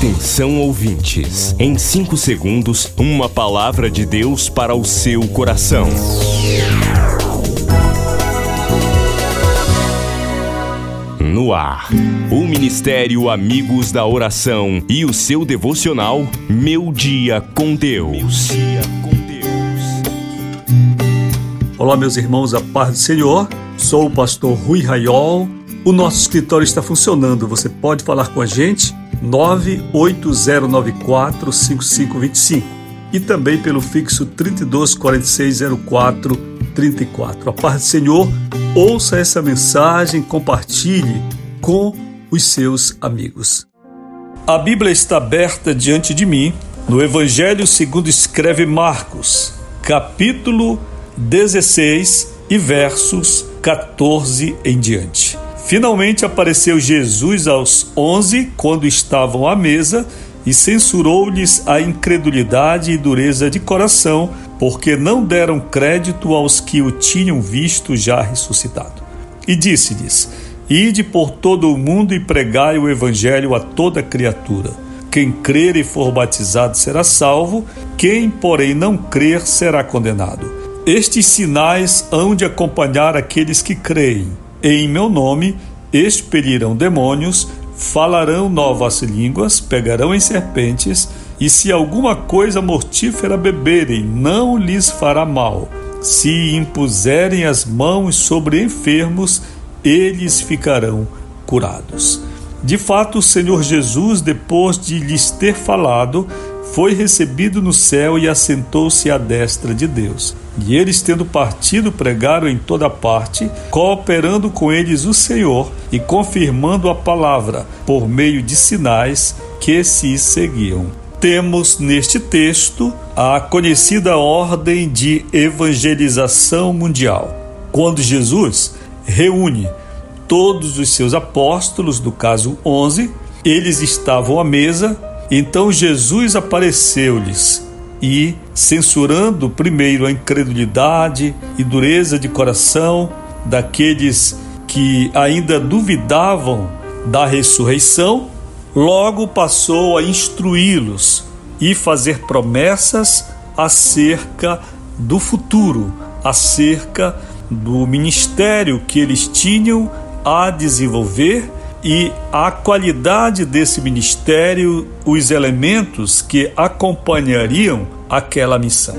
Atenção ouvintes, em 5 segundos, uma palavra de Deus para o seu coração. No ar, o Ministério Amigos da Oração e o seu devocional Meu Dia com Deus. Olá, meus irmãos, a paz do Senhor. Sou o pastor Rui Raiol. O nosso escritório está funcionando. Você pode falar com a gente 98094 5525 e também pelo fixo 324604 34. A paz do Senhor, ouça essa mensagem, compartilhe com os seus amigos. A Bíblia está aberta diante de mim no Evangelho segundo escreve Marcos, capítulo 16 e versos 14 em diante. Finalmente apareceu Jesus aos onze, quando estavam à mesa, e censurou-lhes a incredulidade e dureza de coração, porque não deram crédito aos que o tinham visto já ressuscitado. E disse-lhes: Ide por todo o mundo e pregai o evangelho a toda criatura. Quem crer e for batizado será salvo, quem, porém, não crer será condenado. Estes sinais hão de acompanhar aqueles que creem em meu nome expelirão demônios, falarão novas línguas, pegarão em serpentes, e se alguma coisa mortífera beberem, não lhes fará mal. Se impuserem as mãos sobre enfermos, eles ficarão curados. De fato, o Senhor Jesus, depois de lhes ter falado, foi recebido no céu e assentou-se à destra de Deus. E eles, tendo partido, pregaram em toda parte, cooperando com eles o Senhor e confirmando a palavra por meio de sinais que se seguiam. Temos neste texto a conhecida ordem de evangelização mundial. Quando Jesus reúne todos os seus apóstolos, do caso 11, eles estavam à mesa então Jesus apareceu-lhes e, censurando primeiro a incredulidade e dureza de coração daqueles que ainda duvidavam da ressurreição, logo passou a instruí-los e fazer promessas acerca do futuro, acerca do ministério que eles tinham a desenvolver e a qualidade desse ministério, os elementos que acompanhariam aquela missão.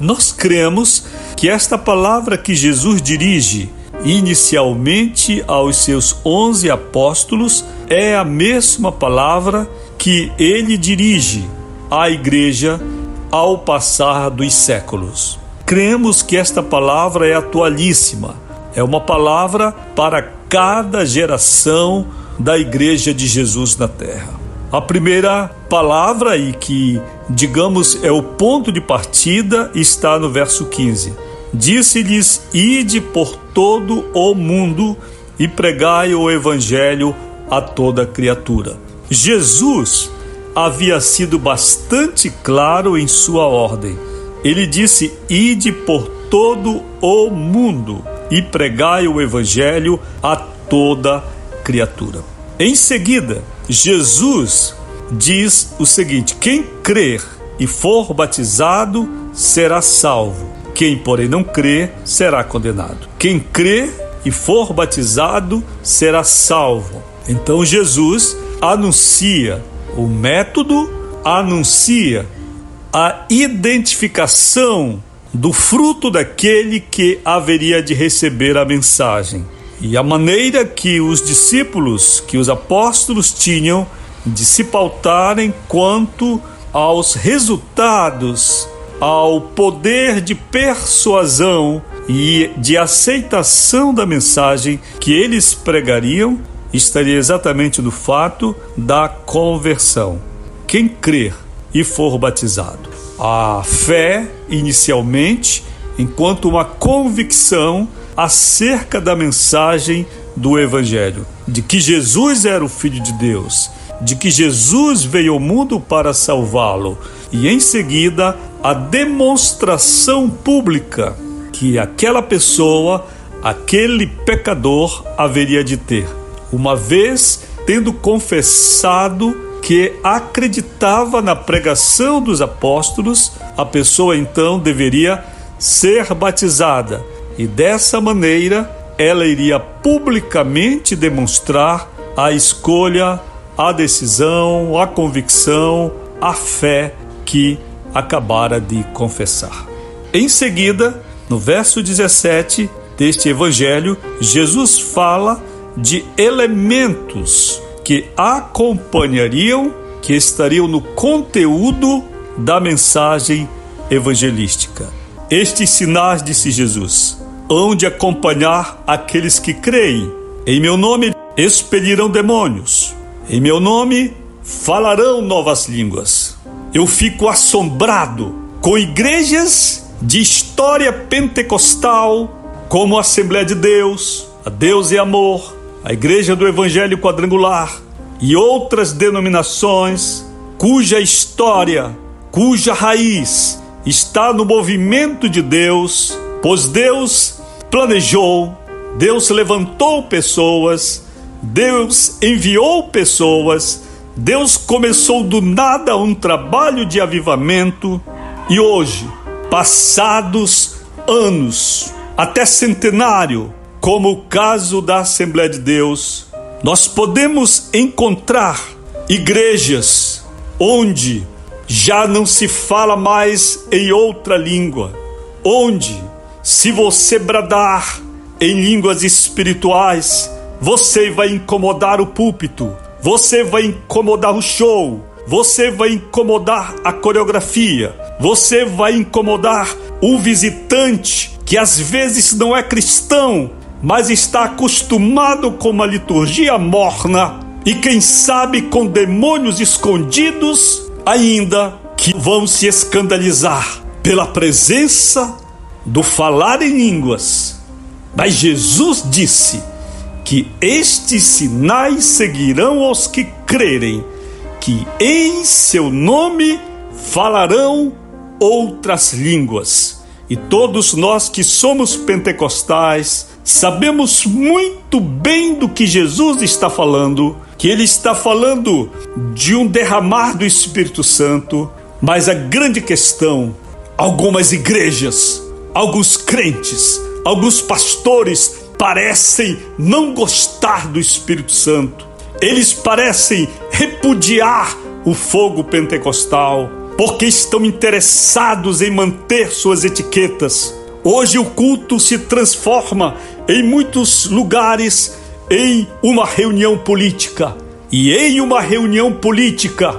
Nós cremos que esta palavra que Jesus dirige inicialmente aos seus onze apóstolos é a mesma palavra que ele dirige à igreja ao passar dos séculos. Cremos que esta palavra é atualíssima, é uma palavra para cada geração da Igreja de Jesus na Terra. A primeira palavra e que, digamos, é o ponto de partida está no verso 15. Disse-lhes: Ide por todo o mundo e pregai o evangelho a toda criatura. Jesus havia sido bastante claro em sua ordem. Ele disse: Ide por todo o mundo e pregai o evangelho a toda criatura. Em seguida, Jesus diz o seguinte: quem crer e for batizado será salvo. Quem, porém, não crer será condenado. Quem crer e for batizado será salvo. Então Jesus anuncia o método, anuncia a identificação do fruto daquele que haveria de receber a mensagem. E a maneira que os discípulos, que os apóstolos tinham de se pautarem quanto aos resultados, ao poder de persuasão e de aceitação da mensagem que eles pregariam, estaria exatamente no fato da conversão. Quem crer e for batizado. A fé, inicialmente, enquanto uma convicção acerca da mensagem do Evangelho, de que Jesus era o Filho de Deus, de que Jesus veio ao mundo para salvá-lo, e em seguida a demonstração pública que aquela pessoa, aquele pecador, haveria de ter, uma vez tendo confessado que acreditava na pregação dos apóstolos, a pessoa então deveria ser batizada e dessa maneira ela iria publicamente demonstrar a escolha, a decisão, a convicção, a fé que acabara de confessar. Em seguida, no verso 17 deste evangelho, Jesus fala de elementos que acompanhariam, que estariam no conteúdo da mensagem evangelística. Estes sinais, disse Jesus, hão de acompanhar aqueles que creem. Em meu nome expelirão demônios. Em meu nome falarão novas línguas. Eu fico assombrado com igrejas de história pentecostal, como a Assembleia de Deus, a Deus e Amor, a Igreja do Evangelho Quadrangular e outras denominações cuja história, cuja raiz está no movimento de Deus, pois Deus planejou, Deus levantou pessoas, Deus enviou pessoas, Deus começou do nada um trabalho de avivamento e hoje, passados anos, até centenário, como o caso da Assembleia de Deus, nós podemos encontrar igrejas onde já não se fala mais em outra língua, onde, se você bradar em línguas espirituais, você vai incomodar o púlpito, você vai incomodar o show, você vai incomodar a coreografia, você vai incomodar o visitante que às vezes não é cristão, mas está acostumado com uma liturgia morna e quem sabe com demônios escondidos ainda que vão se escandalizar pela presença do falar em línguas. Mas Jesus disse que estes sinais seguirão aos que crerem, que em seu nome falarão outras línguas. E todos nós que somos pentecostais, Sabemos muito bem do que Jesus está falando, que ele está falando de um derramar do Espírito Santo, mas a grande questão, algumas igrejas, alguns crentes, alguns pastores parecem não gostar do Espírito Santo. Eles parecem repudiar o fogo pentecostal, porque estão interessados em manter suas etiquetas. Hoje o culto se transforma em muitos lugares em uma reunião política. E em uma reunião política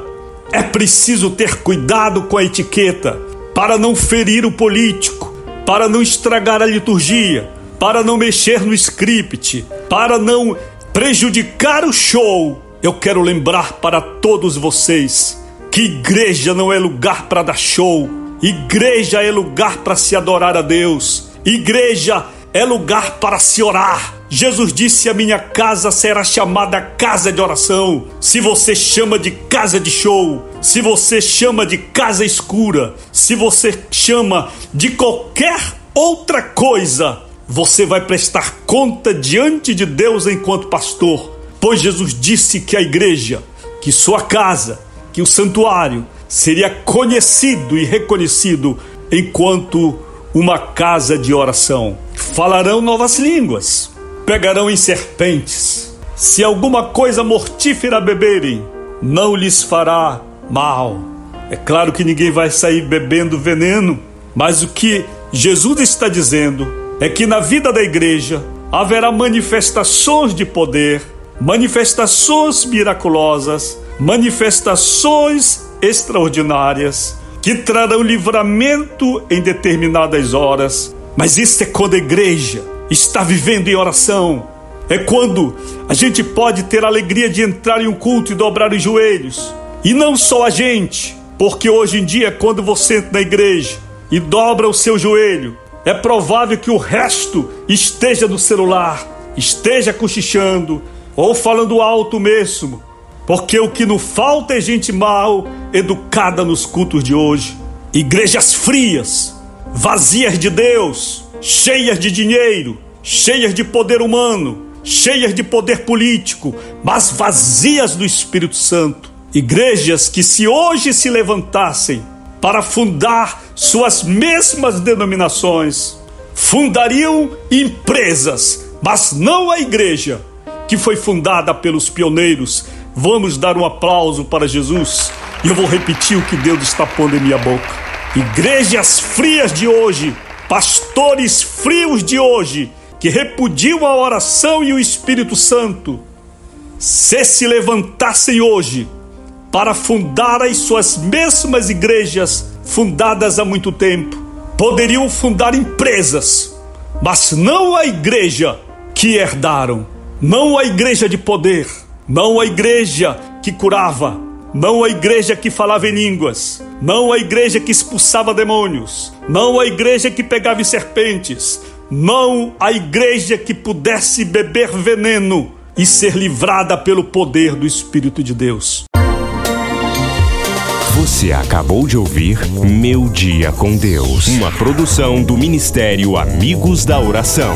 é preciso ter cuidado com a etiqueta para não ferir o político, para não estragar a liturgia, para não mexer no script, para não prejudicar o show. Eu quero lembrar para todos vocês que igreja não é lugar para dar show, igreja é lugar para se adorar a Deus, igreja é lugar para se orar. Jesus disse: A minha casa será chamada casa de oração. Se você chama de casa de show, se você chama de casa escura, se você chama de qualquer outra coisa, você vai prestar conta diante de Deus enquanto pastor. Pois Jesus disse que a igreja, que sua casa, que o santuário seria conhecido e reconhecido enquanto uma casa de oração. Falarão novas línguas, pegarão em serpentes. Se alguma coisa mortífera beberem, não lhes fará mal. É claro que ninguém vai sair bebendo veneno, mas o que Jesus está dizendo é que na vida da igreja haverá manifestações de poder, manifestações miraculosas, manifestações extraordinárias que trarão livramento em determinadas horas. Mas isso é quando a igreja está vivendo em oração. É quando a gente pode ter a alegria de entrar em um culto e dobrar os joelhos. E não só a gente, porque hoje em dia, quando você entra na igreja e dobra o seu joelho, é provável que o resto esteja no celular, esteja cochichando ou falando alto mesmo, porque o que não falta é gente mal educada nos cultos de hoje. Igrejas frias, vazias de Deus, cheias de dinheiro, cheias de poder humano, cheias de poder político, mas vazias do Espírito Santo. Igrejas que, se hoje se levantassem para fundar suas mesmas denominações, fundariam empresas, mas não a igreja que foi fundada pelos pioneiros. Vamos dar um aplauso para Jesus e eu vou repetir o que Deus está pondo em minha boca. Igrejas frias de hoje, pastores frios de hoje, que repudiam a oração e o Espírito Santo, se se levantassem hoje para fundar as suas mesmas igrejas fundadas há muito tempo, poderiam fundar empresas, mas não a igreja que herdaram, não a igreja de poder, não a igreja que curava, não a igreja que falava em línguas, não a igreja que expulsava demônios, não a igreja que pegava serpentes, não a igreja que pudesse beber veneno e ser livrada pelo poder do Espírito de Deus. Você acabou de ouvir Meu Dia com Deus, uma produção do Ministério Amigos da Oração.